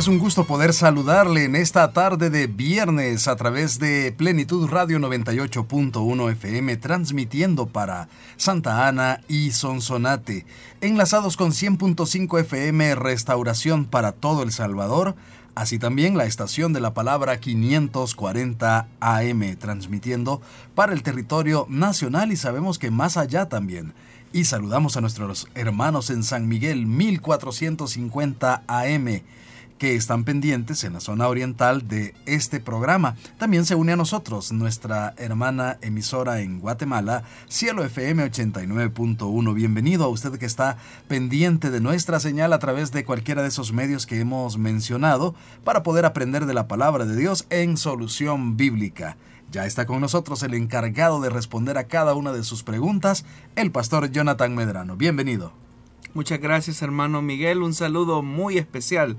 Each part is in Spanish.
Es un gusto poder saludarle en esta tarde de viernes a través de Plenitud Radio 98.1 FM, transmitiendo para Santa Ana y Sonsonate, enlazados con 100.5 FM Restauración para todo El Salvador, así también la estación de la palabra 540 AM, transmitiendo para el territorio nacional y sabemos que más allá también. Y saludamos a nuestros hermanos en San Miguel 1450 AM que están pendientes en la zona oriental de este programa. También se une a nosotros nuestra hermana emisora en Guatemala, Cielo FM 89.1. Bienvenido a usted que está pendiente de nuestra señal a través de cualquiera de esos medios que hemos mencionado para poder aprender de la palabra de Dios en solución bíblica. Ya está con nosotros el encargado de responder a cada una de sus preguntas, el pastor Jonathan Medrano. Bienvenido. Muchas gracias hermano Miguel, un saludo muy especial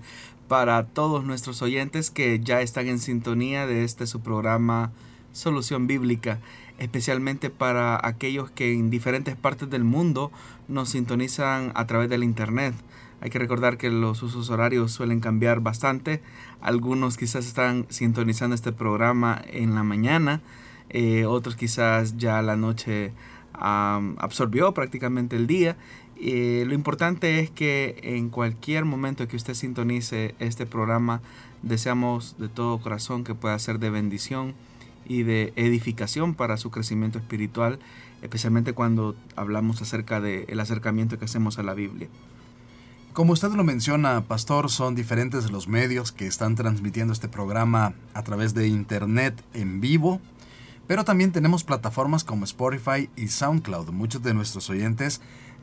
para todos nuestros oyentes que ya están en sintonía de este su programa Solución Bíblica, especialmente para aquellos que en diferentes partes del mundo nos sintonizan a través del Internet. Hay que recordar que los usos horarios suelen cambiar bastante. Algunos quizás están sintonizando este programa en la mañana, eh, otros quizás ya la noche absorbió prácticamente el día eh, lo importante es que en cualquier momento que usted sintonice este programa, deseamos de todo corazón que pueda ser de bendición y de edificación para su crecimiento espiritual, especialmente cuando hablamos acerca del acercamiento que hacemos a la Biblia. Como usted lo menciona, Pastor, son diferentes los medios que están transmitiendo este programa a través de Internet en vivo, pero también tenemos plataformas como Spotify y SoundCloud. Muchos de nuestros oyentes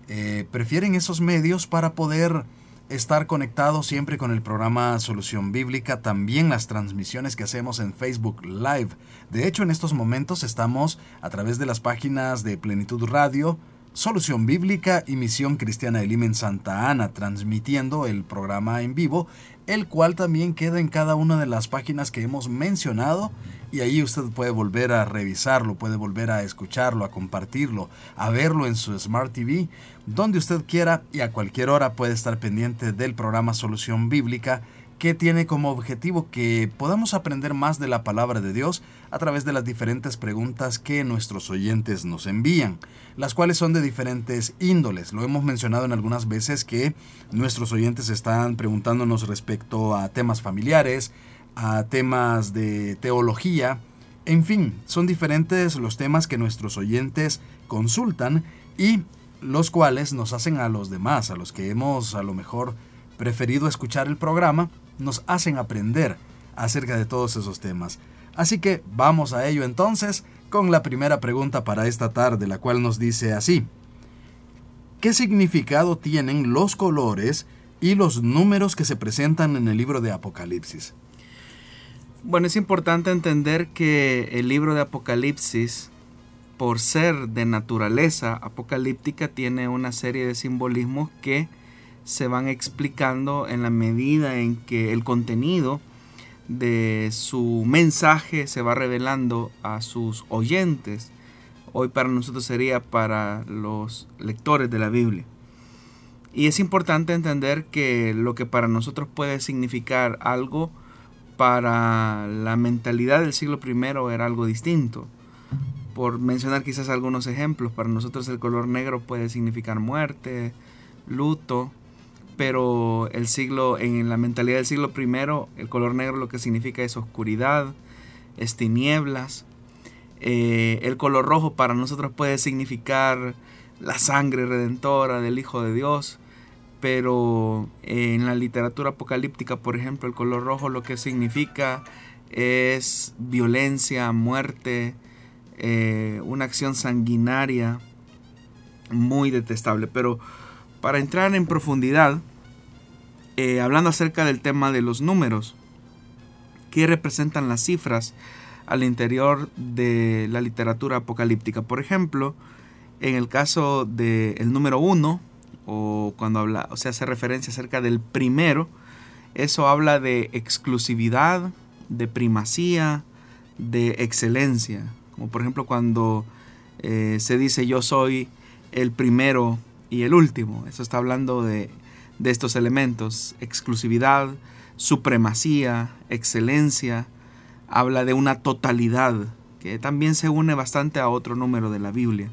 eh, prefieren esos medios para poder estar conectados siempre con el programa Solución Bíblica, también las transmisiones que hacemos en Facebook Live. De hecho, en estos momentos estamos a través de las páginas de Plenitud Radio, Solución Bíblica y Misión Cristiana de Lima en Santa Ana, transmitiendo el programa en vivo, el cual también queda en cada una de las páginas que hemos mencionado y ahí usted puede volver a revisarlo, puede volver a escucharlo, a compartirlo, a verlo en su Smart TV, donde usted quiera y a cualquier hora puede estar pendiente del programa Solución Bíblica que tiene como objetivo que podamos aprender más de la palabra de Dios a través de las diferentes preguntas que nuestros oyentes nos envían, las cuales son de diferentes índoles. Lo hemos mencionado en algunas veces que nuestros oyentes están preguntándonos respecto a temas familiares, a temas de teología, en fin, son diferentes los temas que nuestros oyentes consultan y los cuales nos hacen a los demás, a los que hemos a lo mejor preferido escuchar el programa, nos hacen aprender acerca de todos esos temas. Así que vamos a ello entonces con la primera pregunta para esta tarde, la cual nos dice así. ¿Qué significado tienen los colores y los números que se presentan en el libro de Apocalipsis? Bueno, es importante entender que el libro de Apocalipsis, por ser de naturaleza apocalíptica, tiene una serie de simbolismos que se van explicando en la medida en que el contenido de su mensaje se va revelando a sus oyentes. Hoy para nosotros sería para los lectores de la Biblia. Y es importante entender que lo que para nosotros puede significar algo, para la mentalidad del siglo I era algo distinto. Por mencionar quizás algunos ejemplos, para nosotros el color negro puede significar muerte, luto, pero el siglo, en la mentalidad del siglo I, el color negro lo que significa es oscuridad, es tinieblas. Eh, el color rojo para nosotros puede significar la sangre redentora del Hijo de Dios, pero en la literatura apocalíptica, por ejemplo, el color rojo lo que significa es violencia, muerte, eh, una acción sanguinaria muy detestable. Pero para entrar en profundidad, eh, hablando acerca del tema de los números, ¿qué representan las cifras al interior de la literatura apocalíptica? Por ejemplo, en el caso del número 1, o cuando habla, o sea, hace referencia acerca del primero, eso habla de exclusividad, de primacía, de excelencia. Como por ejemplo cuando eh, se dice yo soy el primero y el último. Eso está hablando de, de estos elementos. Exclusividad, supremacía, excelencia. Habla de una totalidad que también se une bastante a otro número de la Biblia.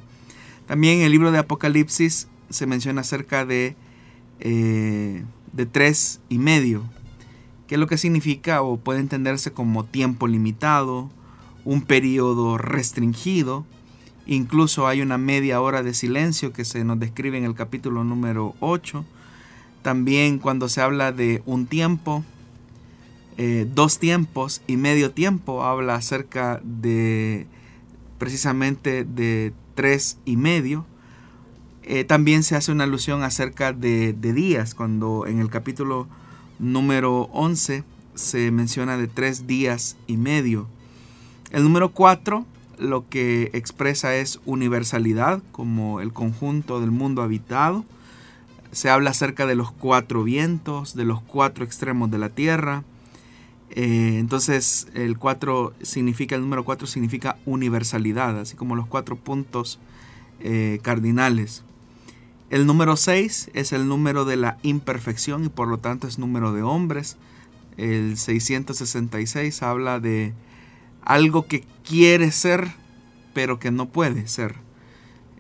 También en el libro de Apocalipsis se menciona acerca de, eh, de tres y medio, que es lo que significa o puede entenderse como tiempo limitado, un periodo restringido, incluso hay una media hora de silencio que se nos describe en el capítulo número 8, también cuando se habla de un tiempo, eh, dos tiempos y medio tiempo, habla acerca de precisamente de tres y medio. Eh, también se hace una alusión acerca de, de, días, cuando en el capítulo número 11 se menciona de tres días y medio. El número 4 lo que expresa es universalidad, como el conjunto del mundo habitado. Se habla acerca de los cuatro vientos, de los cuatro extremos de la tierra. Eh, entonces el 4 significa, el número 4 significa universalidad, así como los cuatro puntos eh, cardinales. El número 6 es el número de la imperfección y por lo tanto es número de hombres. El 666 habla de algo que quiere ser pero que no puede ser.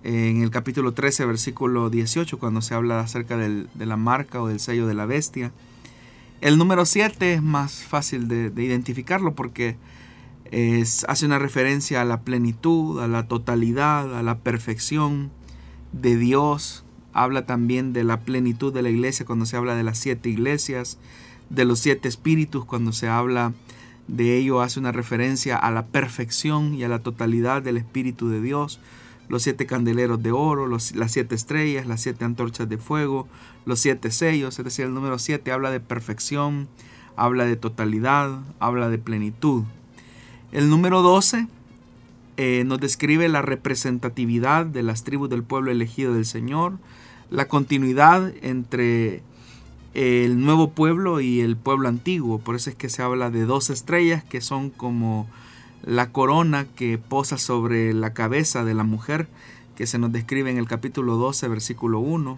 En el capítulo 13, versículo 18, cuando se habla acerca de la marca o del sello de la bestia. El número 7 es más fácil de, identificarlo porque hace una referencia a la plenitud, a la totalidad, a la perfección de Dios. Habla también de la plenitud de la iglesia cuando se habla de las siete iglesias, de los siete espíritus cuando se habla de ello hace una referencia a la perfección y a la totalidad del Espíritu de Dios, los siete candeleros de oro, las siete estrellas, las siete antorchas de fuego, los siete sellos, es decir, el número siete habla de perfección, habla de totalidad, habla de plenitud. El número 12 eh, nos describe la representatividad de las tribus del pueblo elegido del Señor, la continuidad entre el nuevo pueblo y el pueblo antiguo. Por eso es que se habla de dos estrellas que son como la corona que posa sobre la cabeza de la mujer, que se nos describe en el capítulo 12, versículo 1.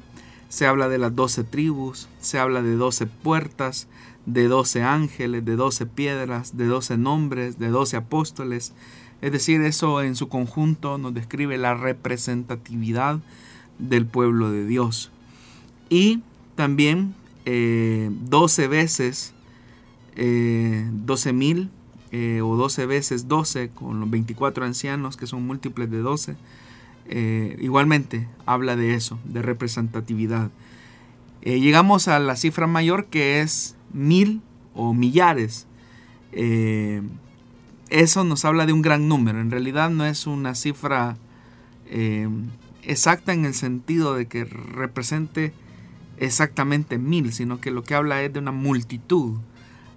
Se habla de las doce tribus, se habla de doce puertas, de doce ángeles, de doce piedras, de doce nombres, de doce apóstoles. Es decir, eso en su conjunto nos describe la representatividad del pueblo de Dios. Y también 12 eh, veces eh, 12 mil eh, o 12 veces 12 con los 24 ancianos que son múltiples de 12. Eh, igualmente habla de eso, de representatividad. llegamos a la cifra mayor que es mil o millares. eso nos habla de un gran número. En realidad no es una cifra exacta en el sentido de que represente exactamente mil, sino que lo que habla es de una multitud,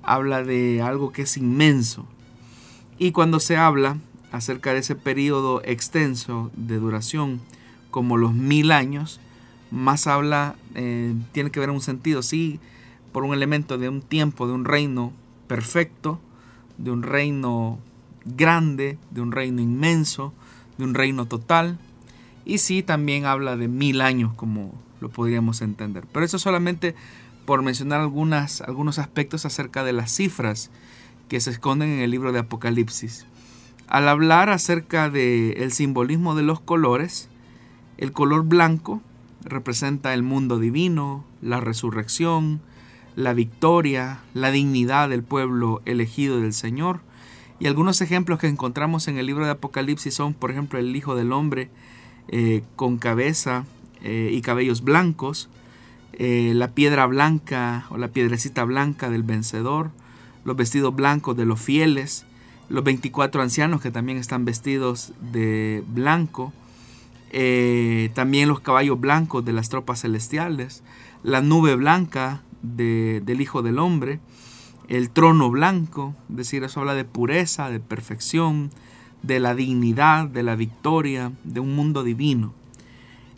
habla de algo que es inmenso. Y cuando se habla acerca de ese periodo extenso de duración, como los mil años, más habla, eh, tiene que ver un sentido, sí, por un elemento de un tiempo, de un reino perfecto, de un reino grande, de un reino inmenso, de un reino total, y sí también habla de mil años como lo podríamos entender. Pero eso solamente por mencionar algunas, algunos aspectos acerca de las cifras que se esconden en el libro de Apocalipsis. Al hablar acerca del el simbolismo de los colores, el color blanco representa el mundo divino, la resurrección, la victoria, la dignidad del pueblo elegido del Señor. Y algunos ejemplos que encontramos en el libro de Apocalipsis son, por ejemplo, el Hijo del Hombre eh, con cabeza eh, y cabellos blancos, eh, la piedra blanca o la piedrecita blanca del vencedor, los vestidos blancos de los fieles, los 24 ancianos que también están vestidos de blanco, también los caballos blancos de las tropas celestiales, la nube blanca del Hijo del Hombre, el trono blanco, es decir, eso habla de pureza, de perfección, de la dignidad, de la victoria, de un mundo divino.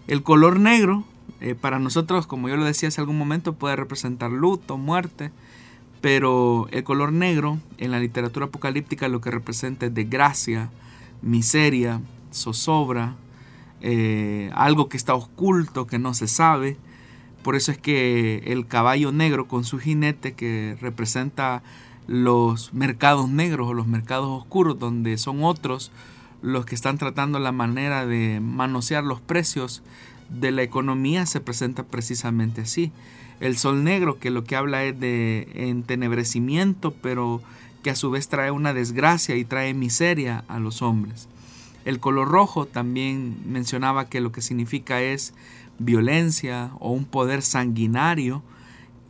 El color negro Eh, para nosotros, como yo lo decía hace algún momento, puede representar luto, muerte, pero el color negro en la literatura apocalíptica lo que representa es desgracia, miseria, zozobra, eh, algo que está oculto, que no se sabe. Por eso es que el caballo negro con su jinete que representa los mercados negros o los mercados oscuros, donde son otros los que están tratando la manera de manosear los precios de la economía, se presenta precisamente así. El sol negro, que lo que habla es de entenebrecimiento, pero que a su vez trae una desgracia y trae miseria a los hombres. El color rojo también mencionaba que lo que significa es violencia o un poder sanguinario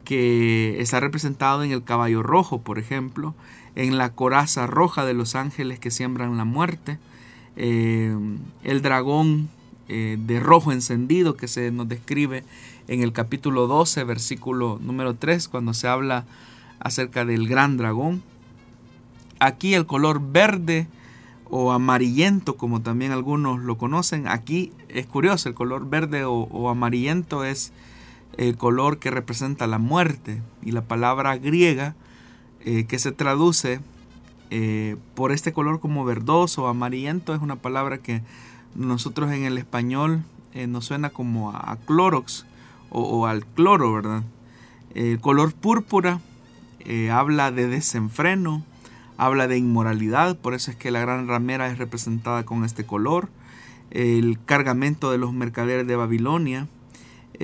que está representado en el caballo rojo, por ejemplo, en la coraza roja de los ángeles que siembran la muerte, eh, el dragón eh, de rojo encendido que se nos describe en el capítulo 12, versículo número 3, cuando se habla acerca del gran dragón. Aquí el color verde o amarillento, como también algunos lo conocen. Aquí es curioso, el color verde o, amarillento es el color que representa la muerte. Y la palabra griega eh, que se traduce eh, por este color como verdoso o amarillento es una palabra que nosotros en el español eh, nos suena como a, clorox o, al cloro, ¿verdad? El color púrpura habla de desenfreno, habla de inmoralidad, por eso es que la gran ramera es representada con este color. El cargamento de los mercaderes de Babilonia,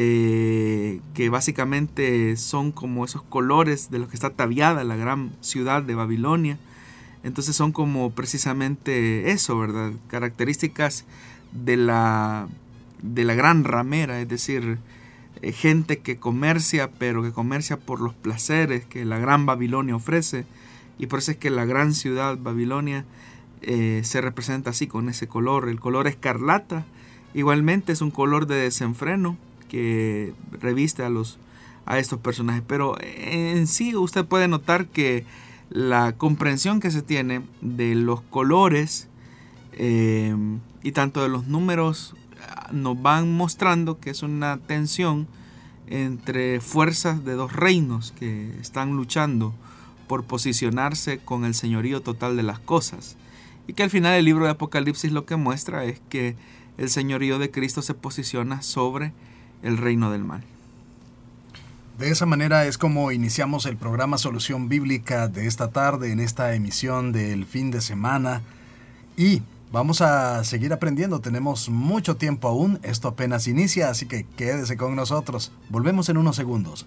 eh, que básicamente son como esos colores de los que está tabiada la gran ciudad de Babilonia. Entonces son como precisamente eso, ¿verdad? Características de la, de la gran ramera, es decir, eh, gente que comercia, pero que comercia por los placeres que la gran Babilonia ofrece y por eso es que la gran ciudad Babilonia eh, se representa así, con ese color. El color escarlata igualmente es un color de desenfreno que reviste a, los, a estos personajes. Pero en sí usted puede notar que la comprensión que se tiene de los colores eh, y tanto de los números nos van mostrando que es una tensión entre fuerzas de dos reinos que están luchando por posicionarse con el señorío total de las cosas. Y que al final el libro de Apocalipsis lo que muestra es que el señorío de Cristo se posiciona sobre el reino del mal. De esa manera es como iniciamos el programa Solución Bíblica de esta tarde en esta emisión del fin de semana. Y vamos a seguir aprendiendo, tenemos mucho tiempo aún, esto apenas inicia, así que quédese con nosotros. Volvemos en unos segundos.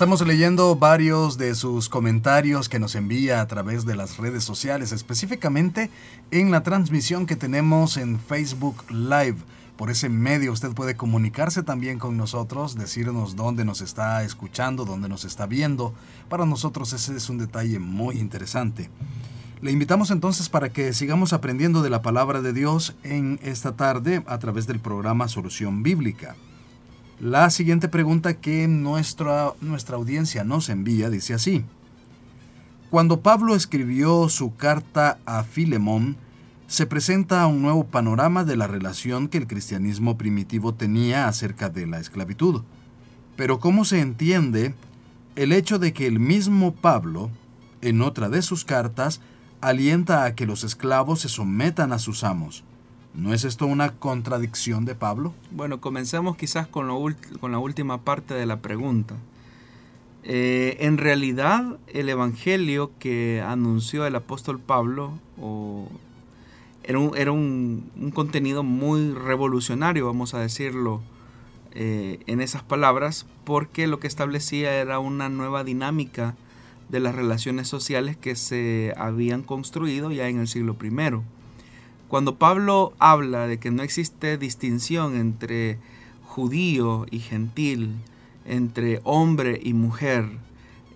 Estamos leyendo varios de sus comentarios que nos envía a través de las redes sociales, específicamente en la transmisión que tenemos en Facebook Live. Por ese medio usted puede comunicarse también con nosotros, decirnos dónde nos está escuchando, dónde nos está viendo. Para nosotros ese es un detalle muy interesante. Le invitamos entonces para que sigamos aprendiendo de la palabra de Dios en esta tarde a través del programa Solución Bíblica. La siguiente pregunta que nuestra, nuestra audiencia nos envía dice así. Cuando Pablo escribió su carta a Filemón, se presenta un nuevo panorama de la relación que el cristianismo primitivo tenía acerca de la esclavitud. Pero ¿cómo se entiende el hecho de que el mismo Pablo, en otra de sus cartas, alienta a que los esclavos se sometan a sus amos? ¿No es esto una contradicción de Pablo? Bueno, comencemos quizás con, la última parte de la pregunta. Eh, en realidad, el Evangelio que anunció el apóstol Pablo era, un, contenido muy revolucionario, vamos a decirlo eh, en esas palabras porque lo que establecía era una nueva dinámica de las relaciones sociales que se habían construido ya en el siglo I. Cuando Pablo habla de que no existe distinción entre judío y gentil, entre hombre y mujer,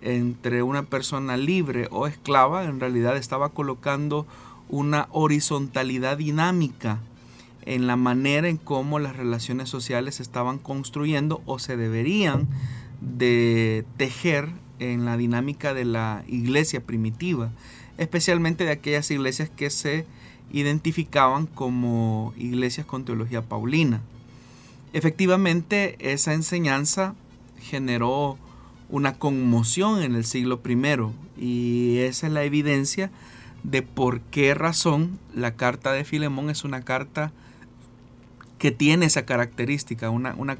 entre una persona libre o esclava, en realidad estaba colocando una horizontalidad dinámica en la manera en cómo las relaciones sociales se estaban construyendo o se deberían de tejer en la dinámica de la iglesia primitiva, especialmente de aquellas iglesias que se identificaban como iglesias con teología paulina. Efectivamente, esa enseñanza generó una conmoción en el siglo I y esa es la evidencia de por qué razón la carta de Filemón es una carta que tiene esa característica, una, una,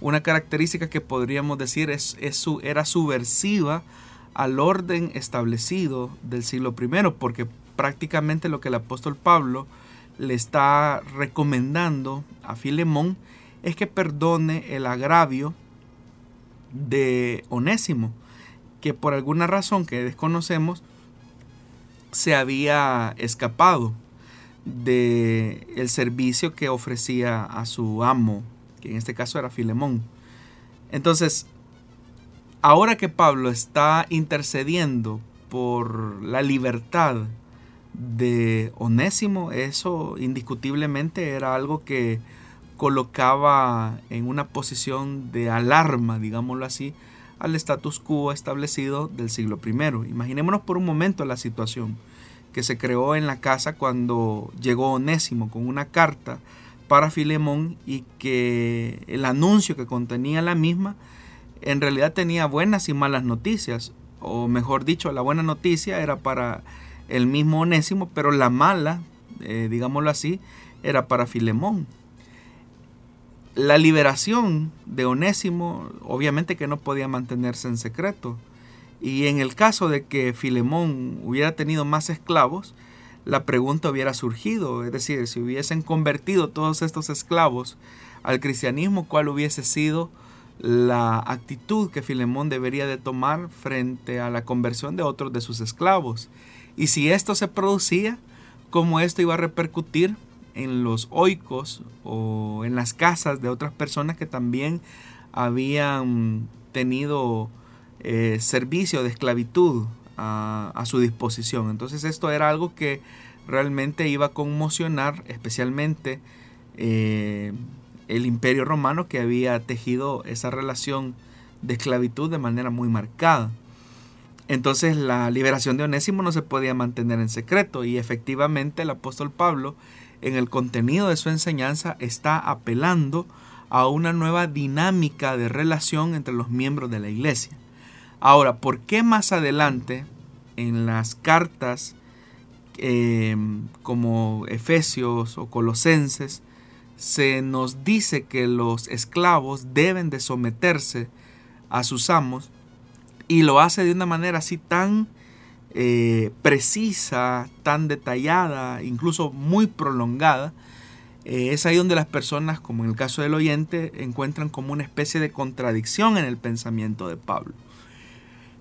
una característica que podríamos decir es, su, era subversiva al orden establecido del siglo I, porque prácticamente lo que el apóstol Pablo le está recomendando a Filemón es que perdone el agravio de Onésimo, que por alguna razón que desconocemos se había escapado de servicio que ofrecía a su amo, que en este caso era Filemón. Entonces, ahora que Pablo está intercediendo por la libertad de Onésimo, eso indiscutiblemente era algo que colocaba en una posición de alarma, digámoslo así, al status quo establecido del siglo I. Imaginémonos por un momento la situación que se creó en la casa cuando llegó Onésimo con una carta para Filemón y que el anuncio que contenía la misma en realidad tenía buenas y malas noticias, o mejor dicho, la buena noticia era para el mismo Onésimo, pero la mala, eh, digámoslo así, era para Filemón. La liberación de Onésimo obviamente que no podía mantenerse en secreto. Y en el caso de que Filemón hubiera tenido más esclavos, la pregunta hubiera surgido, es decir, si hubiesen convertido todos estos esclavos al cristianismo, ¿cuál hubiese sido la actitud que Filemón debería de tomar frente a la conversión de otros de sus esclavos? Y si esto se producía, ¿cómo esto iba a repercutir en los oicos o en las casas de otras personas que también habían tenido eh, servicio de esclavitud a, su disposición. Entonces esto era algo que realmente iba a conmocionar especialmente eh, el imperio romano que había tejido esa relación de esclavitud de manera muy marcada. Entonces la liberación de Onésimo no se podía mantener en secreto y efectivamente el apóstol Pablo en el contenido de su enseñanza está apelando a una nueva dinámica de relación entre los miembros de la iglesia. Ahora, ¿por qué más adelante en las cartas em, como Efesios o Colosenses se nos dice que los esclavos deben de someterse a sus amos y lo hace de una manera así tan eh, precisa, tan detallada, incluso muy prolongada, eh, es ahí donde las personas, como en el caso del oyente, encuentran como una especie de contradicción en el pensamiento de Pablo.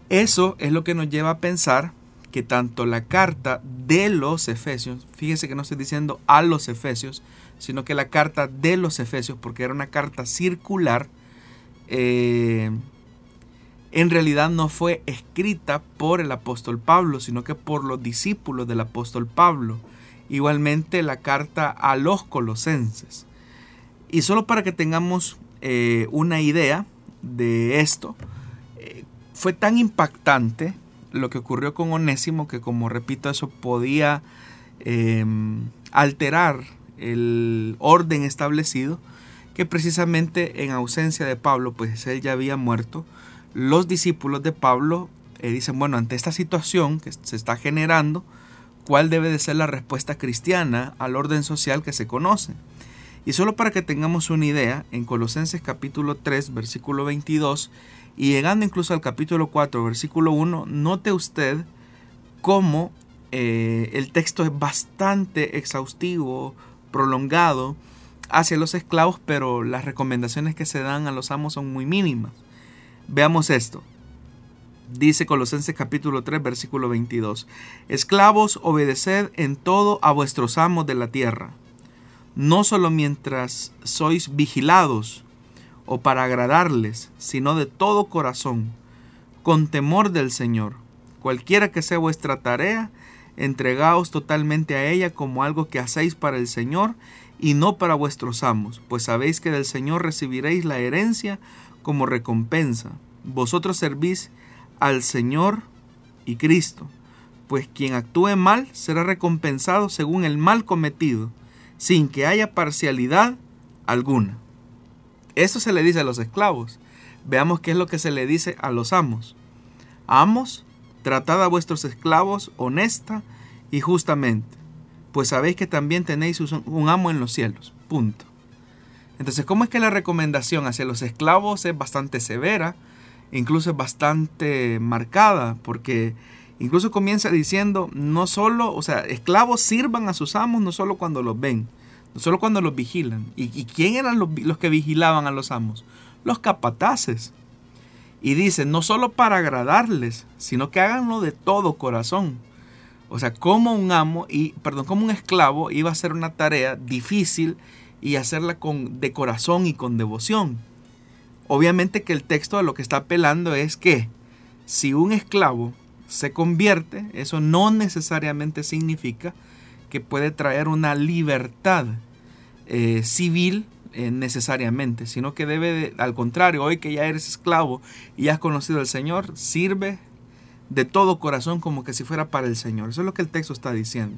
Eso es lo que nos lleva a pensar que tanto la carta de los Efesios, fíjese que no estoy diciendo a los Efesios, sino que la carta de los Efesios, porque era una carta circular, eh, en realidad no fue escrita por el apóstol Pablo, sino que por los discípulos del apóstol Pablo. Igualmente la carta a los colosenses. Y solo para que tengamos eh, una idea de esto, fue tan impactante lo que ocurrió con Onésimo que como repito eso podía alterar el orden establecido que precisamente en ausencia de Pablo pues él ya había muerto. Los discípulos de Pablo eh, dicen bueno ante esta situación que se está generando cuál debe de ser la respuesta cristiana al orden social que se conoce y solo para que tengamos una idea en Colosenses capítulo 3 versículo 22 y llegando incluso al capítulo 4, versículo 1, note usted cómo eh, el texto es bastante exhaustivo, prolongado, hacia los esclavos, pero las recomendaciones que se dan a los amos son muy mínimas. Veamos esto. Dice Colosenses capítulo 3 versículo 22. Esclavos, obedeced en todo a vuestros amos de la tierra, no solo mientras sois vigilados o para agradarles, sino de todo corazón, con temor del Señor. Cualquiera que sea vuestra tarea, entregaos totalmente a ella como algo que hacéis para el Señor y no para vuestros amos, pues sabéis que del Señor recibiréis la herencia como recompensa. Vosotros servís al Señor y Cristo, pues quien actúe mal será recompensado según el mal cometido, sin que haya parcialidad alguna. Eso se le dice a los esclavos. Veamos qué es lo que se le dice a los amos. Amos, tratad a vuestros esclavos honesta y justamente, pues sabéis que también tenéis un amo en los cielos. Punto. Entonces, ¿cómo es que la recomendación hacia los esclavos es bastante severa? incluso es bastante marcada, porque incluso comienza diciendo, no solo, o sea, esclavos sirvan a sus amos no solo cuando los ven, no solo cuando los vigilan. ¿Y, quién eran los, los, que vigilaban a los amos? Los capataces. Y dice, no solo para agradarles, sino que háganlo de todo corazón. O sea, como un amo, y, perdón, como un esclavo iba a hacer una tarea difícil y hacerla con, de corazón y con devoción. Obviamente que el texto a lo que está apelando es que si un esclavo se convierte, eso no necesariamente significa que puede traer una libertad eh, civil eh, necesariamente, sino que debe, al contrario, hoy que ya eres esclavo y has conocido al Señor, sirve de todo corazón como que si fuera para el Señor. Eso es lo que el texto está diciendo.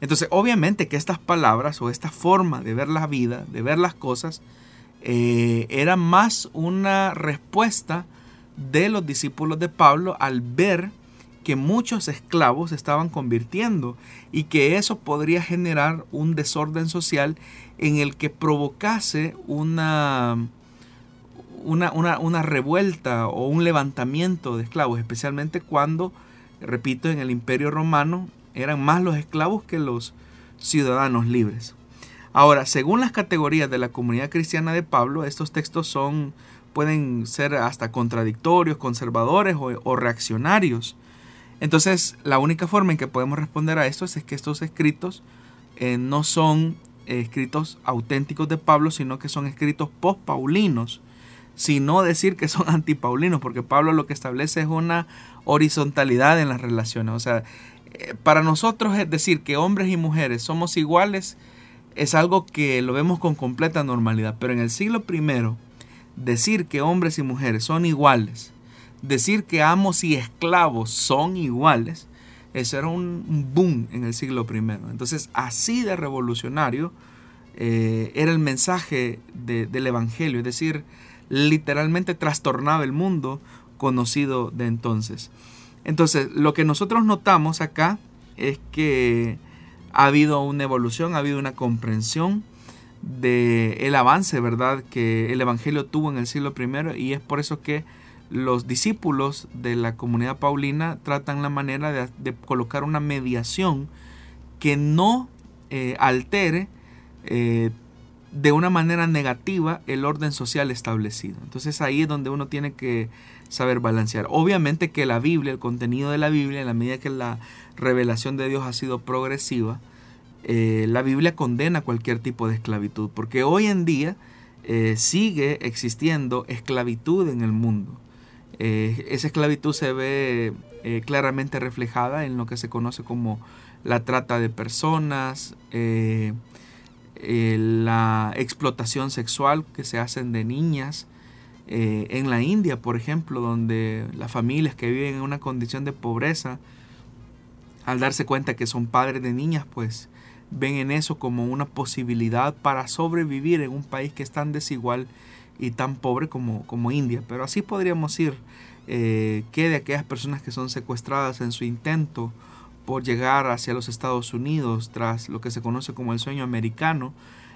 Entonces, obviamente que estas palabras o esta forma de ver la vida, de ver las cosas, eh, era más una respuesta de los discípulos de Pablo al ver que muchos esclavos estaban convirtiendo y que eso podría generar un desorden social en el que provocase una, una, una, revuelta o un levantamiento de esclavos, especialmente cuando, repito, en el imperio romano eran más los esclavos que los ciudadanos libres. Ahora, según las categorías de la comunidad cristiana de Pablo, estos textos son pueden ser hasta contradictorios, conservadores o, reaccionarios. Entonces, la única forma en que podemos responder a esto es, que estos escritos eh, no son escritos auténticos de Pablo, sino que son escritos post-paulinos, sino decir que son antipaulinos, porque Pablo lo que establece es una horizontalidad en las relaciones. O sea, eh, para nosotros es decir que hombres y mujeres somos iguales, es algo que lo vemos con completa normalidad. Pero en el siglo I, decir que hombres y mujeres son iguales, decir que amos y esclavos son iguales, eso era un boom en el siglo I. Entonces, así de revolucionario eh, era el mensaje del Evangelio, es decir, literalmente trastornaba el mundo conocido de entonces. Entonces, lo que nosotros notamos acá es que ha habido una evolución, ha habido una comprensión del el avance, ¿verdad?, que el Evangelio tuvo en el siglo I y es por eso que los discípulos de la comunidad paulina tratan la manera de, colocar una mediación que no eh, altere eh, de una manera negativa el orden social establecido. Entonces ahí es donde uno tiene que saber balancear. Obviamente que la Biblia, el contenido de la Biblia, en la medida que la revelación de Dios ha sido progresiva, eh, la Biblia condena cualquier tipo de esclavitud, porque hoy en día sigue existiendo esclavitud en el mundo. Eh, esa esclavitud se ve claramente reflejada en lo que se conoce como la trata de personas, la explotación sexual que se hacen de niñas, en la India, por ejemplo, donde las familias que viven en una condición de pobreza al darse cuenta que son padres de niñas, pues ven en eso como una posibilidad para sobrevivir en un país que es tan desigual y tan pobre como, como India. Pero así podríamos ir, eh, que de aquellas personas que son secuestradas en su intento por llegar hacia los Estados Unidos tras lo que se conoce como el sueño americano,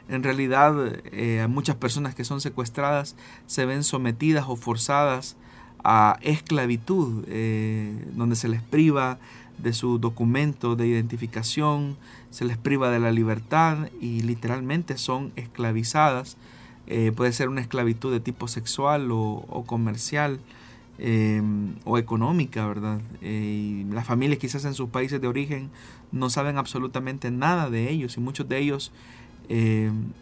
en realidad eh, muchas personas que son secuestradas se ven sometidas o forzadas a esclavitud, eh, donde se les priva de su documento de identificación, se les priva de la libertad y literalmente son esclavizadas. Eh, puede ser una esclavitud de tipo sexual o, comercial eh, o económica, ¿verdad? Eh, las familias quizás en sus países de origen no saben absolutamente nada de ellos y muchos de ellos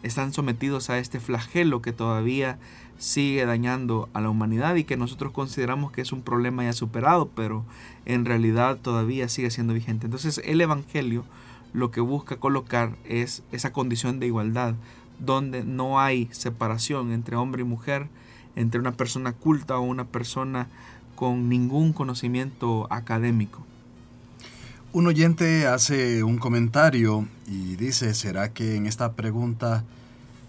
están sometidos a este flagelo que todavía sigue dañando a la humanidad y que nosotros consideramos que es un problema ya superado, pero en realidad todavía sigue siendo vigente. Entonces el Evangelio lo que busca colocar es esa condición de igualdad, donde no hay separación entre hombre y mujer, entre una persona culta o una persona con ningún conocimiento académico. Un oyente hace un comentario y dice, ¿será que en esta pregunta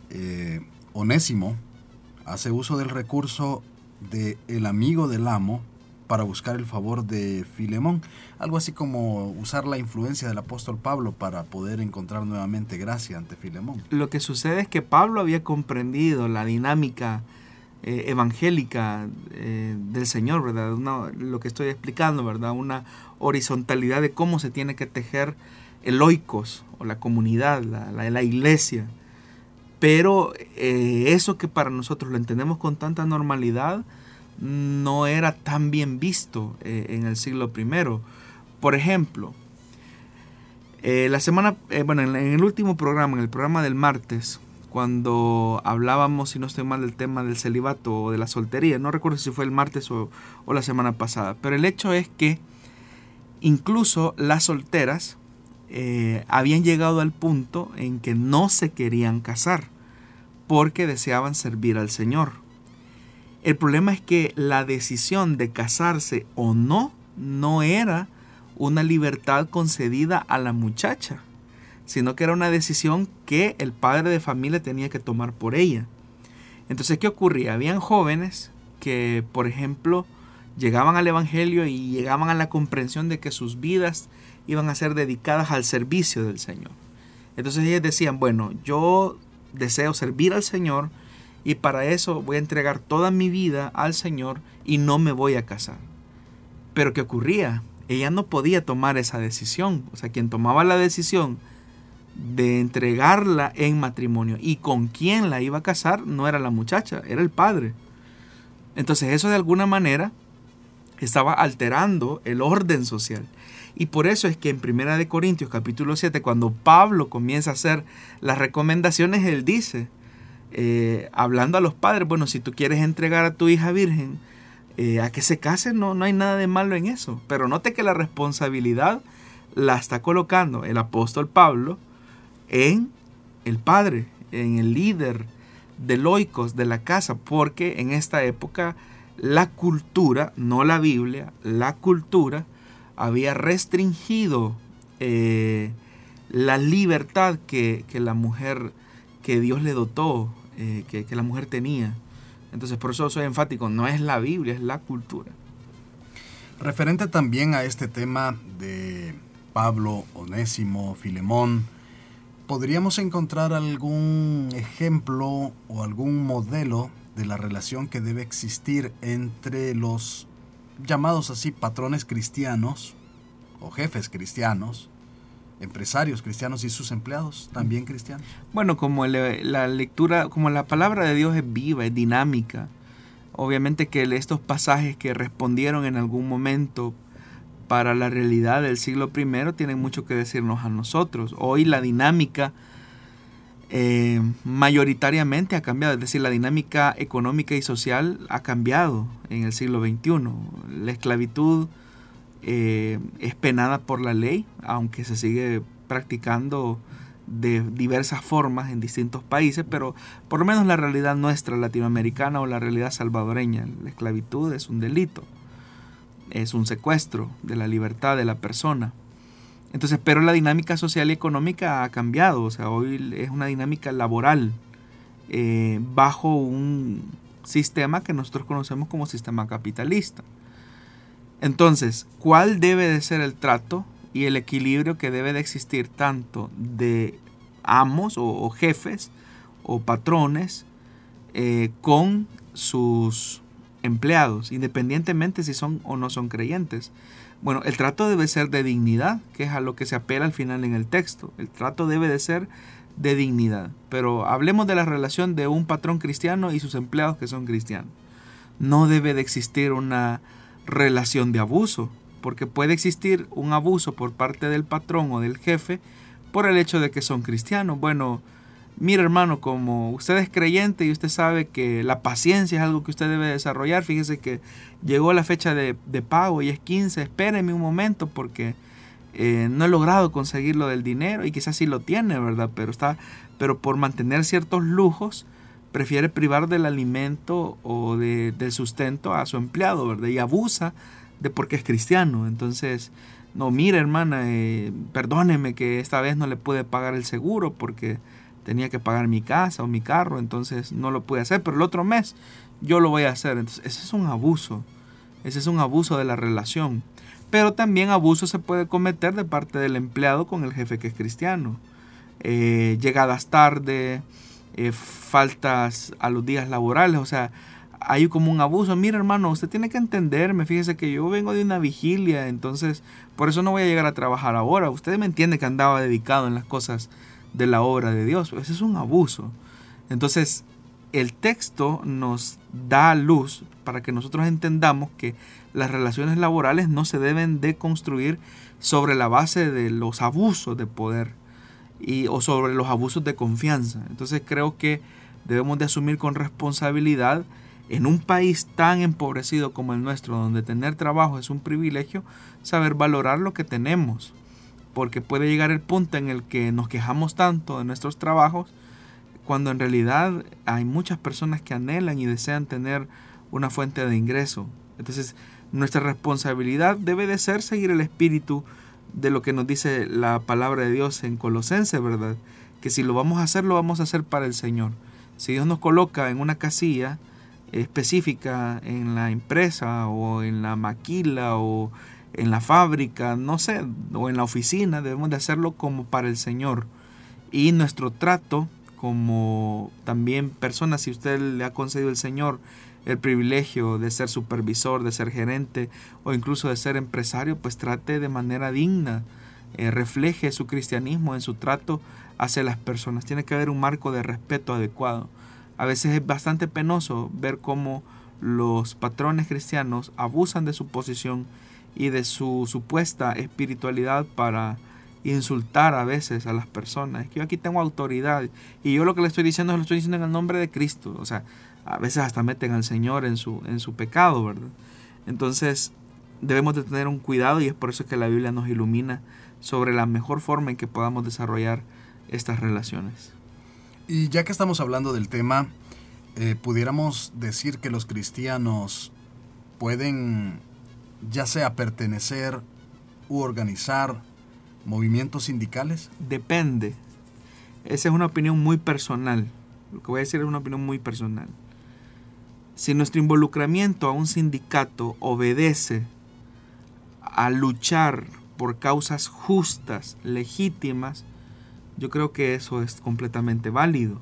eh, Onésimo hace uso del recurso de el amigo del amo para buscar el favor de Filemón, algo así como usar la influencia del apóstol Pablo para poder encontrar nuevamente gracia ante Filemón. Lo que sucede es que Pablo había comprendido la dinámica eh, evangélica eh, del Señor, ¿verdad? lo que estoy explicando, ¿verdad? Una horizontalidad de cómo se tiene que tejer el oikos o la comunidad, la, la iglesia. Pero eh, eso que para nosotros lo entendemos con tanta normalidad no era tan bien visto eh, en el siglo I. Por ejemplo, eh, la semana, bueno, en, el último programa, en el programa del martes, cuando hablábamos, si no estoy mal, del tema del celibato o de la soltería, no recuerdo si fue el martes o, la semana pasada, pero el hecho es que incluso las solteras eh, habían llegado al punto en que no se querían casar porque deseaban servir al Señor. El problema es que la decisión de casarse o no no era una libertad concedida a la muchacha, sino que era una decisión que el padre de familia tenía que tomar por ella. Entonces, ¿qué ocurría? Habían jóvenes que, por ejemplo, llegaban al Evangelio y llegaban a la comprensión de que sus vidas iban a ser dedicadas al servicio del Señor. Entonces ellos decían, bueno, yo deseo servir al Señor y para eso voy a entregar toda mi vida al Señor y no me voy a casar. Pero ¿qué ocurría? Ella no podía tomar esa decisión. O sea, quien tomaba la decisión de entregarla en matrimonio y con quién la iba a casar no era la muchacha, era el padre. Entonces eso de alguna manera estaba alterando el orden social. Y por eso es que en Primera de Corintios capítulo 7, cuando Pablo comienza a hacer las recomendaciones, él dice, eh, hablando a los padres, bueno, si tú quieres entregar a tu hija virgen eh, a que se case, no, no hay nada de malo en eso. Pero note que la responsabilidad la está colocando el apóstol Pablo en el padre, en el líder de loicos de la casa, porque en esta época la cultura, no la Biblia, la cultura había restringido eh, la libertad que, la mujer, que Dios le dotó, eh, que, que la mujer tenía. Entonces por eso soy enfático, no es la Biblia, es la cultura. Referente también a este tema de Pablo, Onésimo, Filemón, ¿podríamos encontrar algún ejemplo o algún modelo de la relación que debe existir entre los llamados así patrones cristianos o jefes cristianos, empresarios cristianos y sus empleados también cristianos. Bueno, como la lectura, como la palabra de Dios es viva, es dinámica, obviamente que estos pasajes que respondieron en algún momento para la realidad del siglo I tienen mucho que decirnos a nosotros. Hoy la dinámica eh, mayoritariamente ha cambiado, es decir, la dinámica económica y social ha cambiado en el siglo XXI. La esclavitud eh, es penada por la ley, aunque se sigue practicando de diversas formas en distintos países, pero por lo menos la realidad nuestra latinoamericana o la realidad salvadoreña, la esclavitud es un delito, es un secuestro de la libertad de la persona. Entonces, pero la dinámica social y económica ha cambiado, o sea, hoy es una dinámica laboral eh, bajo un sistema que nosotros conocemos como sistema capitalista. Entonces, ¿cuál debe de ser el trato y el equilibrio que debe de existir tanto de amos o, jefes o patrones eh, con sus empleados, independientemente si son o no son creyentes? Bueno, el trato debe ser de dignidad, que es a lo que se apela al final en el texto. El trato debe de ser de dignidad. Pero hablemos de la relación de un patrón cristiano y sus empleados que son cristianos. No debe de existir una relación de abuso, porque puede existir un abuso por parte del patrón o del jefe por el hecho de que son cristianos. Bueno, mira hermano, como usted es creyente y usted sabe que la paciencia es algo que usted debe desarrollar, fíjese que llegó la fecha de, pago y es 15, espéreme un momento porque eh, no he logrado conseguir lo del dinero y quizás sí lo tiene, ¿verdad? Pero, está, pero por mantener ciertos lujos, prefiere privar del alimento o de, del sustento a su empleado, ¿verdad? Y abusa de porque es cristiano. Entonces, no, mire hermana, eh, perdóneme que esta vez no le pude pagar el seguro porque tenía que pagar mi casa o mi carro, entonces no lo pude hacer, pero el otro mes yo lo voy a hacer. Entonces, ese es un abuso, ese es un abuso de la relación. Pero también abuso se puede cometer de parte del empleado con el jefe que es cristiano. Eh, llegadas tarde, eh, faltas a los días laborales, o sea, hay como un abuso. Mira, hermano, usted tiene que entenderme. Fíjese que yo vengo de una vigilia, entonces por eso no voy a llegar a trabajar ahora. Usted me entiende que andaba dedicado en las cosas de la obra de Dios. Ese es un abuso. Entonces, el texto nos da luz para que nosotros entendamos que las relaciones laborales no se deben de construir sobre la base de los abusos de poder y, o sobre los abusos de confianza. Entonces creo que debemos de asumir con responsabilidad en un país tan empobrecido como el nuestro, donde tener trabajo es un privilegio, saber valorar lo que tenemos. Porque puede llegar el punto en el que nos quejamos tanto de nuestros trabajos, cuando en realidad hay muchas personas que anhelan y desean tener una fuente de ingreso. Entonces, nuestra responsabilidad debe de ser seguir el espíritu de lo que nos dice la palabra de Dios en Colosense, ¿verdad? Que si lo vamos a hacer, lo vamos a hacer para el Señor. Si Dios nos coloca en una casilla, específica en la empresa o en la maquila o en la fábrica, no sé, o en la oficina, debemos de hacerlo como para el Señor. Y nuestro trato como también personas, si usted le ha concedido el Señor el privilegio de ser supervisor, de ser gerente o incluso de ser empresario, pues trate de manera digna, eh, refleje su cristianismo en su trato hacia las personas. Tiene que haber un marco de respeto adecuado. A veces es bastante penoso ver cómo los patrones cristianos abusan de su posición y de su supuesta espiritualidad para insultar a veces a las personas. que yo aquí tengo autoridad y yo lo que le estoy diciendo lo estoy diciendo en el nombre de Cristo. O sea, a veces hasta meten al Señor en su, en su pecado, ¿verdad? Entonces debemos de tener un cuidado y es por eso que la Biblia nos ilumina sobre la mejor forma en que podamos desarrollar estas relaciones. Y ya que estamos hablando del tema, eh, pudiéramos decir que los cristianos pueden ya sea pertenecer u organizar movimientos sindicales? Depende. Esa es una opinión muy personal. Lo que voy a decir es una opinión muy personal. Si nuestro involucramiento a un sindicato obedece a luchar por causas justas, legítimas, yo creo que eso es completamente válido.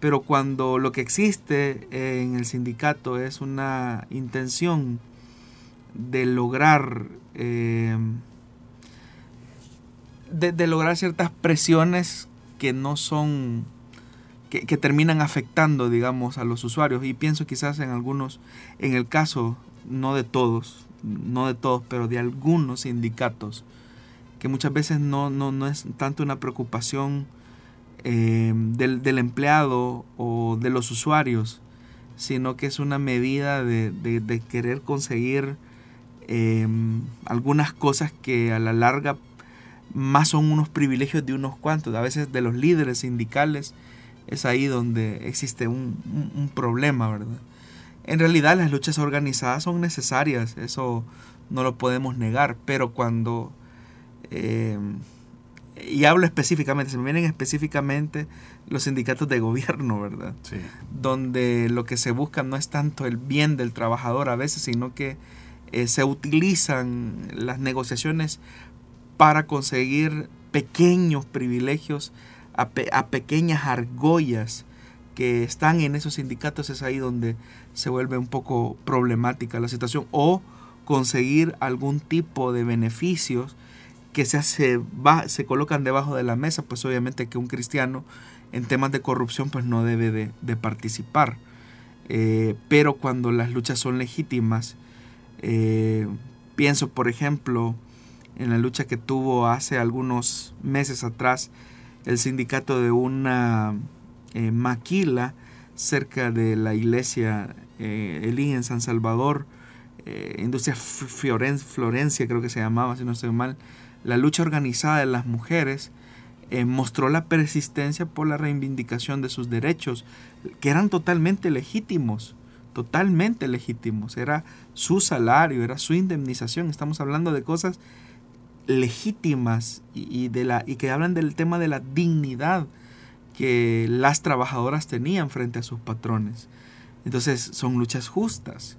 Pero cuando lo que existe en el sindicato es una intención de lograr eh, de, lograr ciertas presiones que no son que, terminan afectando digamos a los usuarios. Y pienso quizás en algunos en el caso no de todos no de todos pero de algunos sindicatos que muchas veces no, no, es tanto una preocupación eh, del, empleado o de los usuarios, sino que es una medida de, querer conseguir em, algunas cosas que a la larga más son unos privilegios de unos cuantos, a veces de los líderes sindicales, es ahí donde existe un, un problema, ¿verdad? En realidad las luchas organizadas son necesarias, eso no lo podemos negar, pero cuando eh, y hablo específicamente, se me vienen específicamente los sindicatos de gobierno, ¿verdad? Sí. Donde lo que se busca no es tanto el bien del trabajador a veces, sino que eh, se utilizan las negociaciones para conseguir pequeños privilegios a, pequeñas argollas que están en esos sindicatos. Es ahí donde se vuelve un poco problemática la situación. O conseguir algún tipo de beneficios que se, hace, se colocan debajo de la mesa, pues obviamente que un cristiano en temas de corrupción pues no debe de, participar. Eh, pero cuando las luchas son legítimas, eh, pienso por ejemplo en la lucha que tuvo hace algunos meses atrás el sindicato de una eh, maquila cerca de la iglesia eh, Elí en San Salvador, eh, Industria Florencia creo que se llamaba, si no estoy mal, la lucha organizada de las mujeres mostró la persistencia por la reivindicación de sus derechos, que eran totalmente legítimos, totalmente legítimos. Era su salario, era su indemnización. Estamos hablando de cosas legítimas y, de la, y que hablan del tema de la dignidad que las trabajadoras tenían frente a sus patrones. Entonces son luchas justas.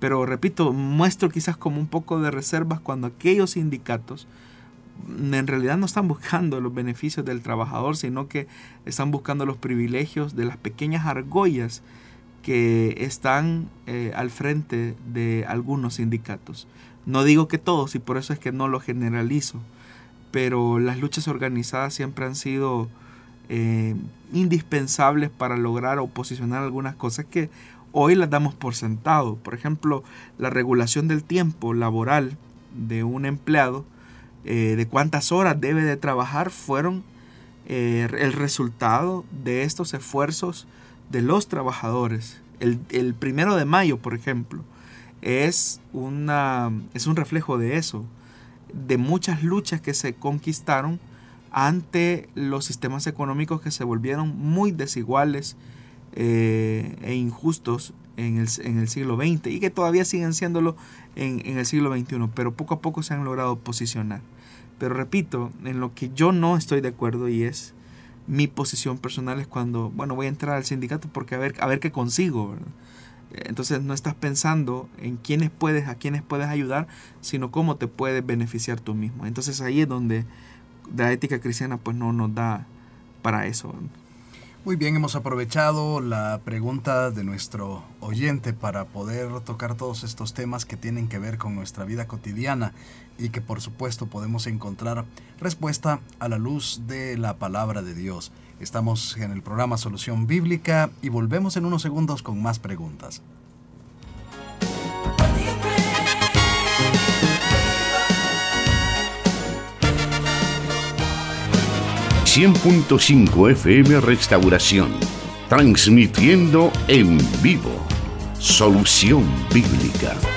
Pero repito, muestro quizás como un poco de reservas cuando aquellos sindicatos en realidad no están buscando los beneficios del trabajador, sino que están buscando los privilegios de las pequeñas argollas que están eh, al frente de algunos sindicatos. No digo que todos y por eso es que no lo generalizo, pero las luchas organizadas siempre han sido eh, indispensables para lograr o posicionar algunas cosas que hoy las damos por sentado. Por ejemplo, la regulación del tiempo laboral de un empleado, eh, de cuántas horas debe de trabajar, fueron eh, el resultado de estos esfuerzos de los trabajadores. El, el, primero de mayo, por ejemplo, es, una, es un reflejo de eso, de muchas luchas que se conquistaron ante los sistemas económicos que se volvieron muy desiguales eh, e injustos en el, en el, siglo XX y que todavía siguen siéndolo en, en el siglo XXI, pero poco a poco se han logrado posicionar. Pero repito, en lo que yo no estoy de acuerdo y es mi posición personal es cuando, bueno, voy a entrar al sindicato porque a ver, a ver qué consigo, Entonces no estás pensando en quiénes puedes, a quiénes puedes ayudar, sino cómo te puedes beneficiar tú mismo. Entonces ahí es donde la ética cristiana pues no nos da para eso. Muy bien, hemos aprovechado la pregunta de nuestro oyente para poder tocar todos estos temas que tienen que ver con nuestra vida cotidiana y que por supuesto podemos encontrar respuesta a la luz de la palabra de Dios. Estamos en el programa Solución Bíblica y volvemos en unos segundos con más preguntas. 100.5 FM Restauración, transmitiendo en vivo. Solución Bíblica.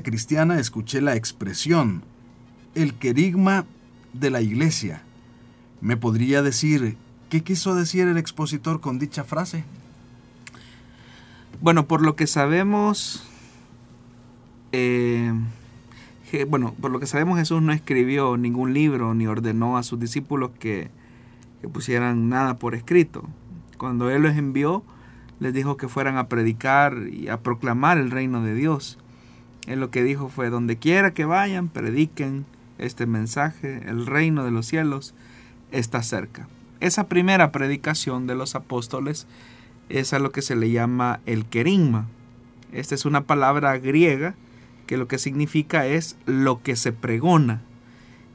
Cristiana escuché la expresión, el querigma de la iglesia. ¿Me podría decir qué quiso decir el expositor con dicha frase? Bueno, por lo que sabemos, eh, bueno, por lo que sabemos Jesús no escribió ningún libro ni ordenó a sus discípulos que pusieran nada por escrito. Cuando Él los envió, les dijo que fueran a predicar y a proclamar el reino de Dios. Él lo que dijo fue, donde quiera que vayan, prediquen este mensaje, el reino de los cielos está cerca. Esa primera predicación de los apóstoles es a lo que se le llama el querigma. Esta es una palabra griega que lo que significa es lo que se pregona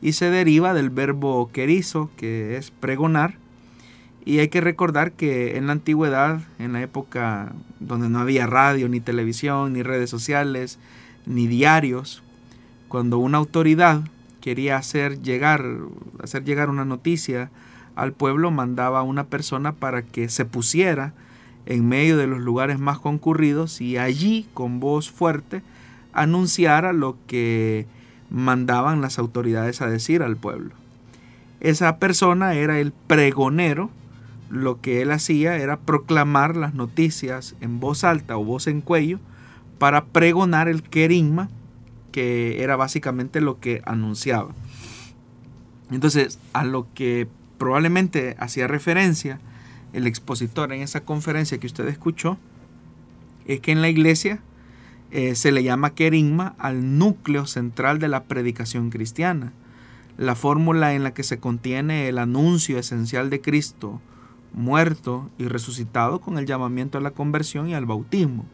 y se deriva del verbo querizo, que es pregonar. Y hay que recordar que en la antigüedad, en la época donde no había radio, ni televisión, ni redes sociales, ni diarios, cuando una autoridad quería hacer llegar, hacer llegar una noticia al pueblo, mandaba a una persona para que se pusiera en medio de los lugares más concurridos y allí, con voz fuerte, anunciara lo que mandaban las autoridades a decir al pueblo. Esa persona era el pregonero, lo que él hacía era proclamar las noticias en voz alta o voz en cuello, para pregonar el querigma, que era básicamente lo que anunciaba. Entonces, a lo que probablemente hacía referencia el expositor en esa conferencia que usted escuchó, es que en la iglesia eh, se le llama querigma al núcleo central de la predicación cristiana, la fórmula en la que se contiene el anuncio esencial de Cristo, muerto y resucitado con el llamamiento a la conversión y al bautismo.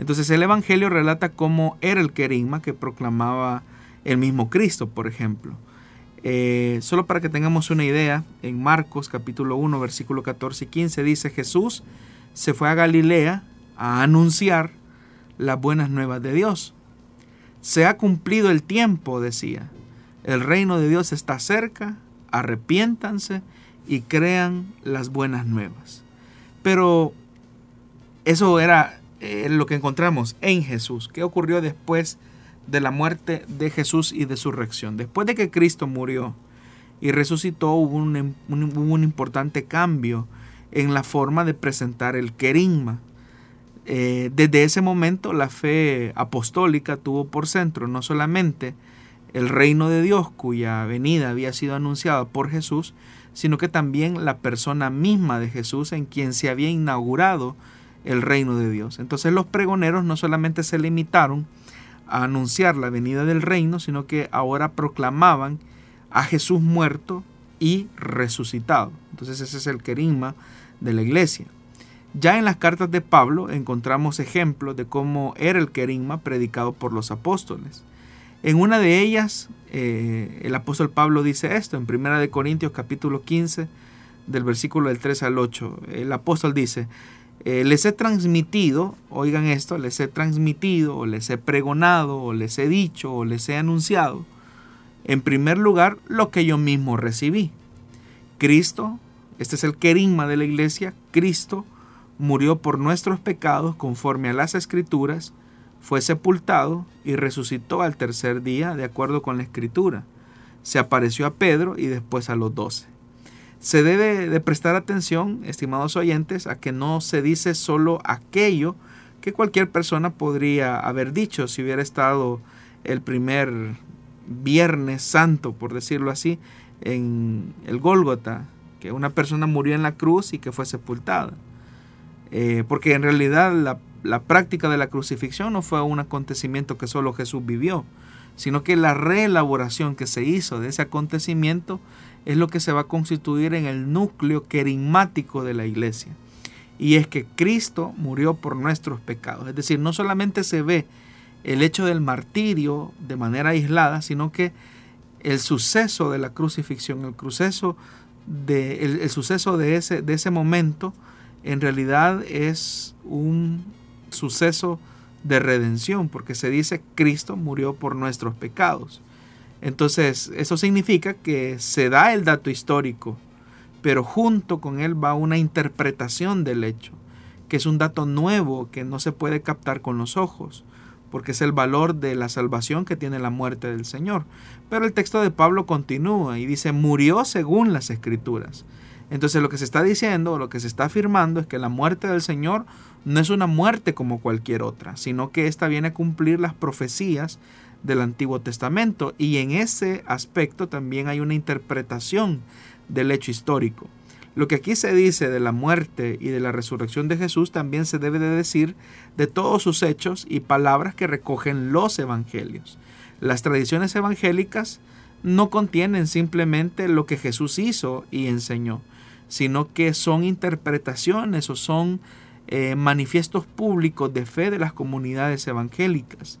Entonces el Evangelio relata cómo era el querigma que proclamaba el mismo Cristo, por ejemplo. Eh, solo para que tengamos una idea, en Marcos capítulo 1, versículo 14 y 15 dice Jesús se fue a Galilea a anunciar las buenas nuevas de Dios. Se ha cumplido el tiempo, decía. El reino de Dios está cerca, arrepiéntanse y crean las buenas nuevas. Pero eso era eh, lo que encontramos en Jesús. ¿Qué ocurrió después de la muerte de Jesús y de su resurrección? Después de que Cristo murió y resucitó, hubo un, un importante cambio en la forma de presentar el querigma. Eh, desde ese momento la fe apostólica tuvo por centro no solamente el reino de Dios cuya venida había sido anunciada por Jesús, sino que también la persona misma de Jesús en quien se había inaugurado el reino de Dios. Entonces los pregoneros no solamente se limitaron a anunciar la venida del reino, sino que ahora proclamaban a Jesús muerto y resucitado. Entonces ese es el querigma de la iglesia. Ya en las cartas de Pablo encontramos ejemplos de cómo era el querigma predicado por los apóstoles. En una de ellas, eh, el apóstol Pablo dice esto, en 1 Corintios capítulo 15, del versículo del 3 al 8. El apóstol dice, eh, les he transmitido, oigan esto, les he transmitido, o les he pregonado, o les he dicho, o les he anunciado, en primer lugar, lo que yo mismo recibí. Cristo, este es el querigma de la iglesia, Cristo murió por nuestros pecados conforme a las escrituras, fue sepultado y resucitó al tercer día de acuerdo con la escritura. Se apareció a Pedro y después a los doce. Se debe de prestar atención, estimados oyentes, a que no se dice solo aquello que cualquier persona podría haber dicho si hubiera estado el primer viernes santo, por decirlo así, en el Gólgota, que una persona murió en la cruz y que fue sepultada. Eh, porque en realidad la, la práctica de la crucifixión no fue un acontecimiento que solo Jesús vivió, sino que la reelaboración que se hizo de ese acontecimiento es lo que se va a constituir en el núcleo querigmático de la iglesia. Y es que Cristo murió por nuestros pecados. Es decir, no solamente se ve el hecho del martirio de manera aislada, sino que el suceso de la crucifixión, el suceso de, el suceso de, ese, de ese momento, en realidad es un suceso de redención, porque se dice Cristo murió por nuestros pecados. Entonces, eso significa que se da el dato histórico, pero junto con él va una interpretación del hecho, que es un dato nuevo que no se puede captar con los ojos, porque es el valor de la salvación que tiene la muerte del Señor. Pero el texto de Pablo continúa y dice, murió según las escrituras. Entonces lo que se está diciendo, lo que se está afirmando es que la muerte del Señor no es una muerte como cualquier otra, sino que ésta viene a cumplir las profecías del Antiguo Testamento y en ese aspecto también hay una interpretación del hecho histórico. Lo que aquí se dice de la muerte y de la resurrección de Jesús también se debe de decir de todos sus hechos y palabras que recogen los evangelios. Las tradiciones evangélicas no contienen simplemente lo que Jesús hizo y enseñó, sino que son interpretaciones o son eh, manifiestos públicos de fe de las comunidades evangélicas.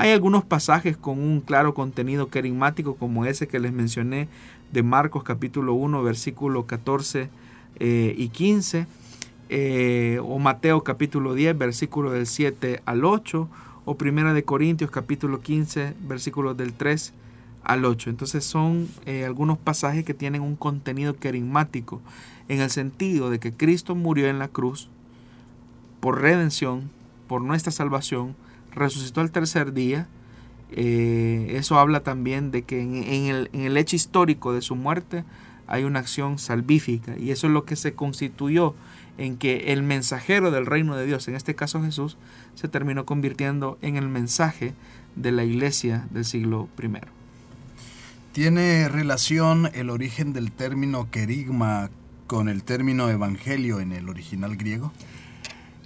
Hay algunos pasajes con un claro contenido querigmático como ese que les mencioné de Marcos capítulo 1 versículo 14 eh, y 15 eh, o Mateo capítulo 10 versículo del 7 al 8 o Primera de Corintios capítulo 15 versículos del 3 al 8. Entonces son eh, algunos pasajes que tienen un contenido querigmático en el sentido de que Cristo murió en la cruz por redención, por nuestra salvación, resucitó al tercer día. Eh, eso habla también de que en, el, en el hecho histórico de su muerte hay una acción salvífica y eso es lo que se constituyó en que el mensajero del reino de Dios, en este caso Jesús, se terminó convirtiendo en el mensaje de la iglesia del siglo I. ¿Tiene relación el origen del término querigma con el término evangelio en el original griego?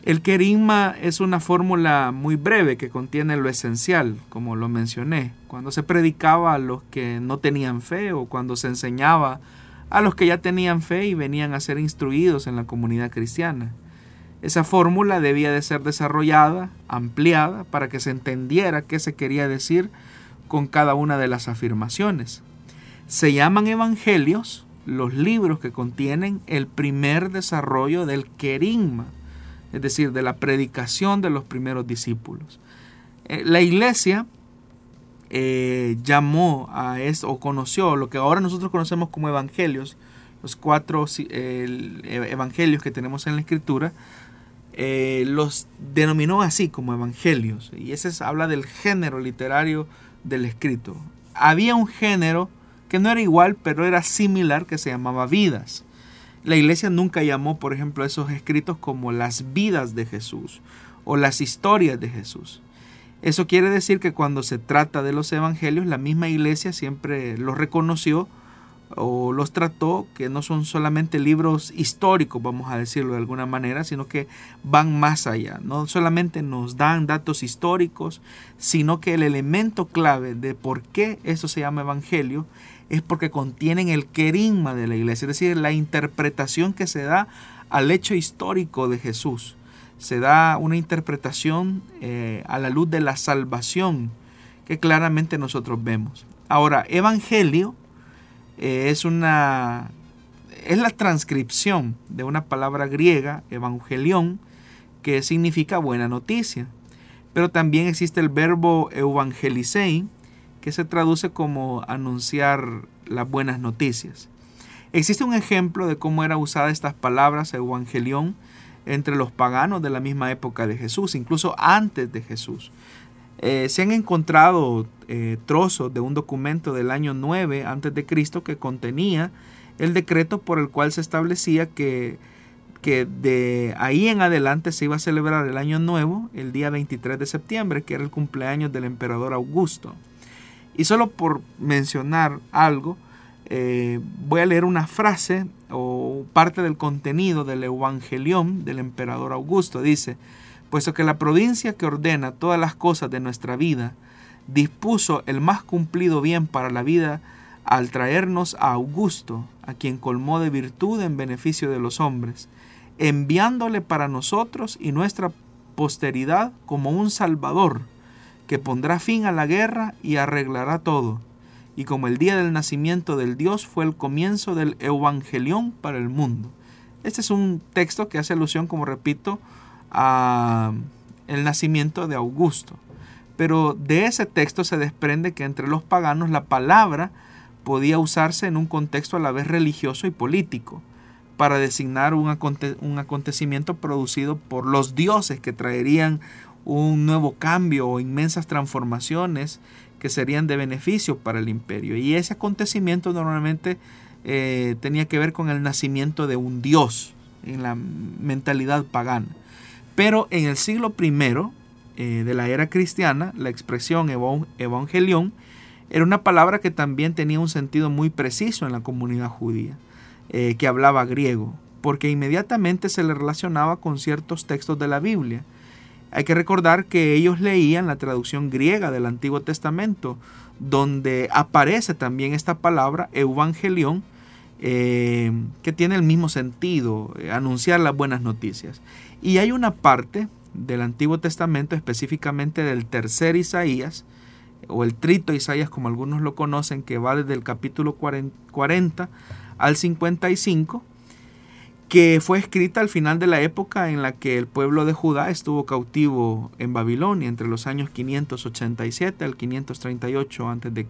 El querigma es una fórmula muy breve que contiene lo esencial, como lo mencioné, cuando se predicaba a los que no tenían fe o cuando se enseñaba a los que ya tenían fe y venían a ser instruidos en la comunidad cristiana. Esa fórmula debía de ser desarrollada, ampliada, para que se entendiera qué se quería decir con cada una de las afirmaciones. Se llaman evangelios los libros que contienen el primer desarrollo del querigma, es decir, de la predicación de los primeros discípulos. Eh, la iglesia eh, llamó a eso, o conoció lo que ahora nosotros conocemos como evangelios, los cuatro e, evangelios que tenemos en la escritura, eh, los denominó así como evangelios. Y ese habla del género literario del escrito. Había un género que no era igual, pero era similar, que se llamaba vidas. La iglesia nunca llamó, por ejemplo, esos escritos como las vidas de Jesús o las historias de Jesús. Eso quiere decir que cuando se trata de los evangelios, la misma iglesia siempre los reconoció o los trató que no son solamente libros históricos, vamos a decirlo de alguna manera, sino que van más allá. No solamente nos dan datos históricos, sino que el elemento clave de por qué eso se llama evangelio es porque contienen el querigma de la iglesia, es decir, la interpretación que se da al hecho histórico de Jesús. Se da una interpretación eh, a la luz de la salvación que claramente nosotros vemos. Ahora, evangelio eh, es una es la transcripción de una palabra griega, evangelión, que significa buena noticia. Pero también existe el verbo evangelisei, que se traduce como anunciar las buenas noticias. Existe un ejemplo de cómo era usada estas palabras evangelión entre los paganos de la misma época de Jesús, incluso antes de Jesús. Eh, se han encontrado eh, trozos de un documento del año 9 antes de Cristo que contenía el decreto por el cual se establecía que, que de ahí en adelante se iba a celebrar el año nuevo el día 23 de septiembre, que era el cumpleaños del emperador Augusto. Y solo por mencionar algo, eh, voy a leer una frase o parte del contenido del Evangelión del emperador Augusto. Dice, puesto que la provincia que ordena todas las cosas de nuestra vida dispuso el más cumplido bien para la vida al traernos a Augusto, a quien colmó de virtud en beneficio de los hombres, enviándole para nosotros y nuestra posteridad como un Salvador, que pondrá fin a la guerra y arreglará todo. Y como el día del nacimiento del Dios fue el comienzo del Evangelión para el mundo. Este es un texto que hace alusión, como repito, a el nacimiento de Augusto. Pero de ese texto se desprende que entre los paganos la palabra podía usarse en un contexto a la vez religioso y político para designar un, un acontecimiento producido por los dioses que traerían un nuevo cambio o inmensas transformaciones que serían de beneficio para el imperio. Y ese acontecimiento normalmente eh, tenía que ver con el nacimiento de un dios en la mentalidad pagana. Pero en el siglo I eh, de la era cristiana, la expresión evangelión era una palabra que también tenía un sentido muy preciso en la comunidad judía, eh, que hablaba griego, porque inmediatamente se le relacionaba con ciertos textos de la Biblia. Hay que recordar que ellos leían la traducción griega del Antiguo Testamento, donde aparece también esta palabra, evangelión, eh, que tiene el mismo sentido, eh, anunciar las buenas noticias. Y hay una parte del Antiguo Testamento, específicamente del tercer Isaías, o el trito Isaías como algunos lo conocen, que va desde el capítulo 40 al 55, que fue escrita al final de la época en la que el pueblo de Judá estuvo cautivo en Babilonia entre los años 587 al 538 a.C.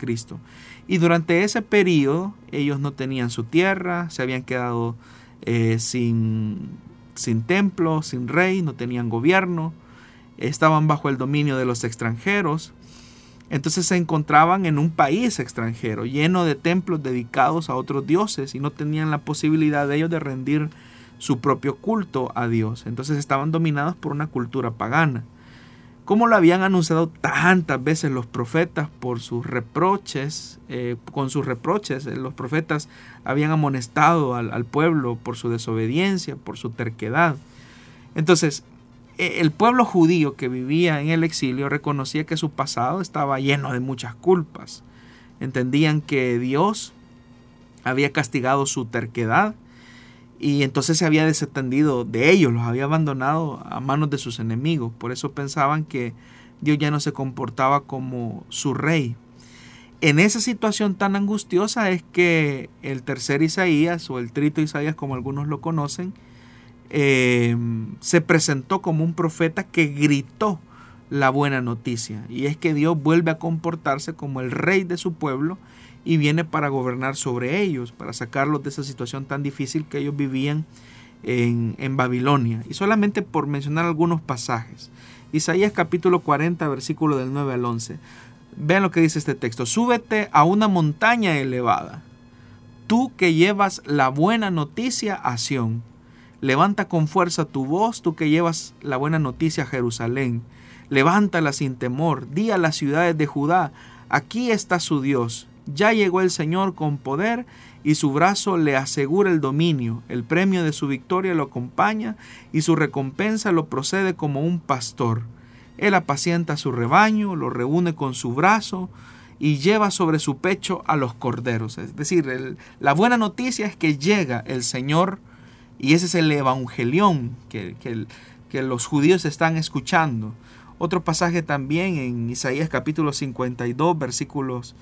Y durante ese periodo ellos no tenían su tierra, se habían quedado eh, sin, sin templo, sin rey, no tenían gobierno, estaban bajo el dominio de los extranjeros. Entonces se encontraban en un país extranjero, lleno de templos dedicados a otros dioses y no tenían la posibilidad de ellos de rendir su propio culto a Dios. Entonces estaban dominados por una cultura pagana. como lo habían anunciado tantas veces los profetas por sus reproches, eh, con sus reproches, eh, los profetas habían amonestado al, pueblo por su desobediencia, por su terquedad. Entonces, e, el pueblo judío que vivía en el exilio reconocía que su pasado estaba lleno de muchas culpas. Entendían que Dios había castigado su terquedad y entonces se había desatendido de ellos, los había abandonado a manos de sus enemigos. Por eso pensaban que Dios ya no se comportaba como su rey. En esa situación tan angustiosa es que el tercer Isaías o el trito Isaías, como algunos lo conocen, eh, se presentó como un profeta que gritó la buena noticia. Y es que Dios vuelve a comportarse como el rey de su pueblo y viene para gobernar sobre ellos, para sacarlos de esa situación tan difícil que ellos vivían en, en, Babilonia. Y solamente por mencionar algunos pasajes. Isaías capítulo 40, versículo del 9 al 11. Vean lo que dice este texto. Súbete a una montaña elevada, tú que llevas la buena noticia a Sión. Levanta con fuerza tu voz, tú que llevas la buena noticia a Jerusalén. Levántala sin temor, di a las ciudades de Judá, aquí está su Dios, ya llegó el Señor con poder y su brazo le asegura el dominio. El premio de su victoria lo acompaña y su recompensa lo procede como un pastor. Él apacienta su rebaño, lo reúne con su brazo y lleva sobre su pecho a los corderos. Es decir, la buena noticia es que llega el Señor y ese es el evangelión que, que los judíos están escuchando. Otro pasaje también en Isaías capítulo 52 versículos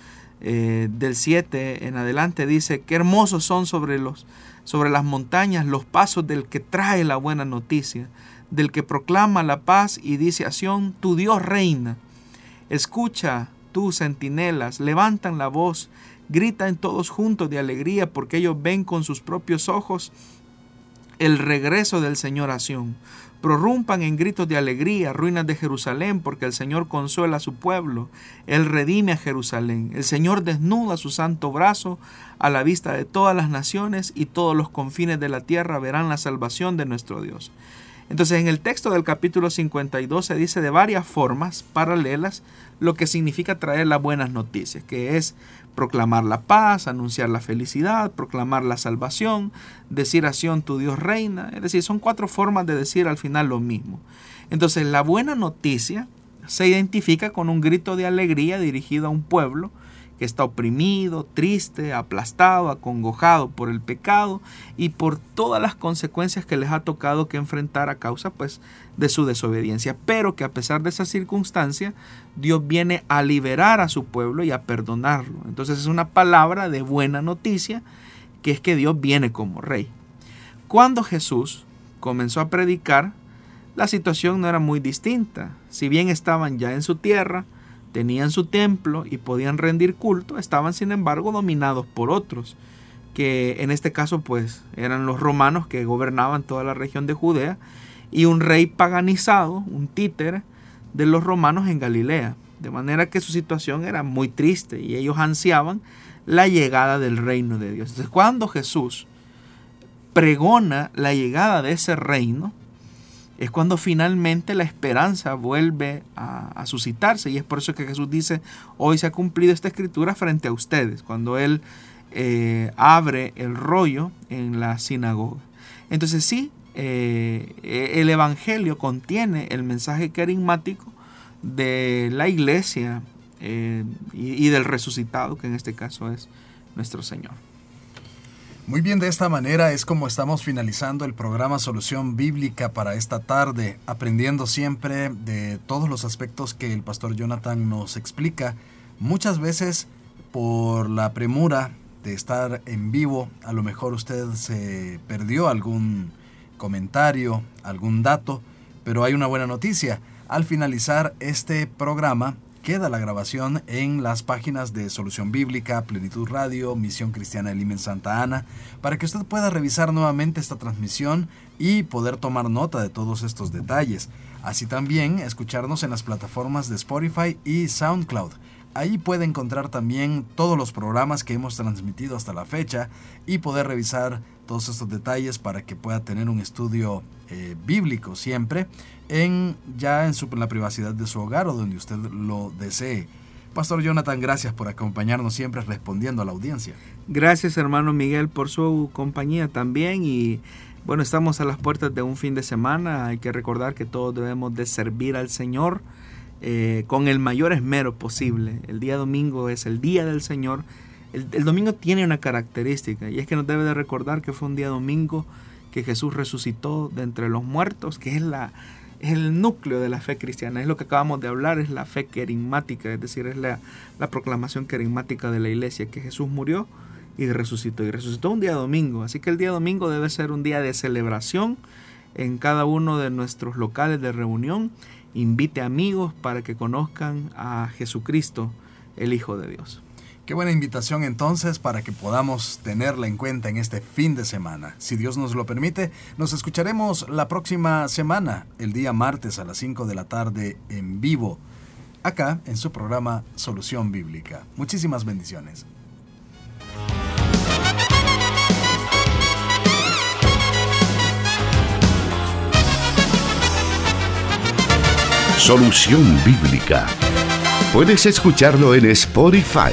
eh, del 7 en adelante dice, qué hermosos son sobre, los, sobre las montañas los pasos del que trae la buena noticia, del que proclama la paz y dice a tu Dios reina. Escucha, tú centinelas, levantan la voz, gritan todos juntos de alegría porque ellos ven con sus propios ojos el regreso del Señor a prorrumpan en gritos de alegría, ruinas de Jerusalén, porque el Señor consuela a su pueblo, Él redime a Jerusalén, el Señor desnuda su santo brazo a la vista de todas las naciones y todos los confines de la tierra verán la salvación de nuestro Dios. Entonces en el texto del capítulo 52 se dice de varias formas paralelas lo que significa traer las buenas noticias, que es proclamar la paz, anunciar la felicidad, proclamar la salvación, decir a tu Dios reina. Es decir, son cuatro formas de decir al final lo mismo. Entonces, la buena noticia se identifica con un grito de alegría dirigido a un pueblo que está oprimido, triste, aplastado, acongojado por el pecado y por todas las consecuencias que les ha tocado que enfrentar a causa pues de su desobediencia, pero que a pesar de esa circunstancia Dios viene a liberar a su pueblo y a perdonarlo. Entonces es una palabra de buena noticia que es que Dios viene como rey. Cuando Jesús comenzó a predicar, la situación no era muy distinta. Si bien estaban ya en su tierra, tenían su templo y podían rendir culto, estaban sin embargo dominados por otros, que en este caso pues eran los romanos que gobernaban toda la región de Judea y un rey paganizado, un títer de los romanos en Galilea. De manera que su situación era muy triste y ellos ansiaban la llegada del reino de Dios. Entonces cuando Jesús pregona la llegada de ese reino, es cuando finalmente la esperanza vuelve a, suscitarse. Y es por eso que Jesús dice, hoy se ha cumplido esta escritura frente a ustedes, cuando Él eh, abre el rollo en la sinagoga. Entonces sí, eh, el Evangelio contiene el mensaje carismático de la iglesia eh, y del resucitado, que en este caso es nuestro Señor. Muy bien, de esta manera es como estamos finalizando el programa Solución Bíblica para esta tarde, aprendiendo siempre de todos los aspectos que el pastor Jonathan nos explica. Muchas veces por la premura de estar en vivo, a lo mejor usted se perdió algún comentario, algún dato, pero hay una buena noticia. Al finalizar este programa, Queda la grabación en las páginas de Solución Bíblica, Plenitud Radio, Misión Cristiana de en Santa Ana, para que usted pueda revisar nuevamente esta transmisión y poder tomar nota de todos estos detalles. Así también escucharnos en las plataformas de Spotify y SoundCloud. Ahí puede encontrar también todos los programas que hemos transmitido hasta la fecha y poder revisar todos estos detalles para que pueda tener un estudio eh, bíblico siempre en ya en, la privacidad de su hogar o donde usted lo desee. Pastor Jonathan, gracias por acompañarnos siempre respondiendo a la audiencia. Gracias hermano Miguel por su compañía también y bueno, estamos a las puertas de un fin de semana, hay que recordar que todos debemos de servir al Señor eh, con el mayor esmero posible. El día domingo es el día del Señor. El, domingo tiene una característica y es que nos debe de recordar que fue un día domingo que Jesús resucitó de entre los muertos, que es la, es el núcleo de la fe cristiana, es lo que acabamos de hablar, es la fe querigmática, es decir, es la, la proclamación querigmática de la iglesia, que Jesús murió y resucitó, y resucitó un día domingo, así que el día domingo debe ser un día de celebración en cada uno de nuestros locales de reunión, invite amigos para que conozcan a Jesucristo, el Hijo de Dios. Qué buena invitación entonces para que podamos tenerla en cuenta en este fin de semana. Si Dios nos lo permite, nos escucharemos la próxima semana, el día martes a las 5 de la tarde en vivo, acá en su programa Solución Bíblica. Muchísimas bendiciones. Solución Bíblica. Puedes escucharlo en Spotify.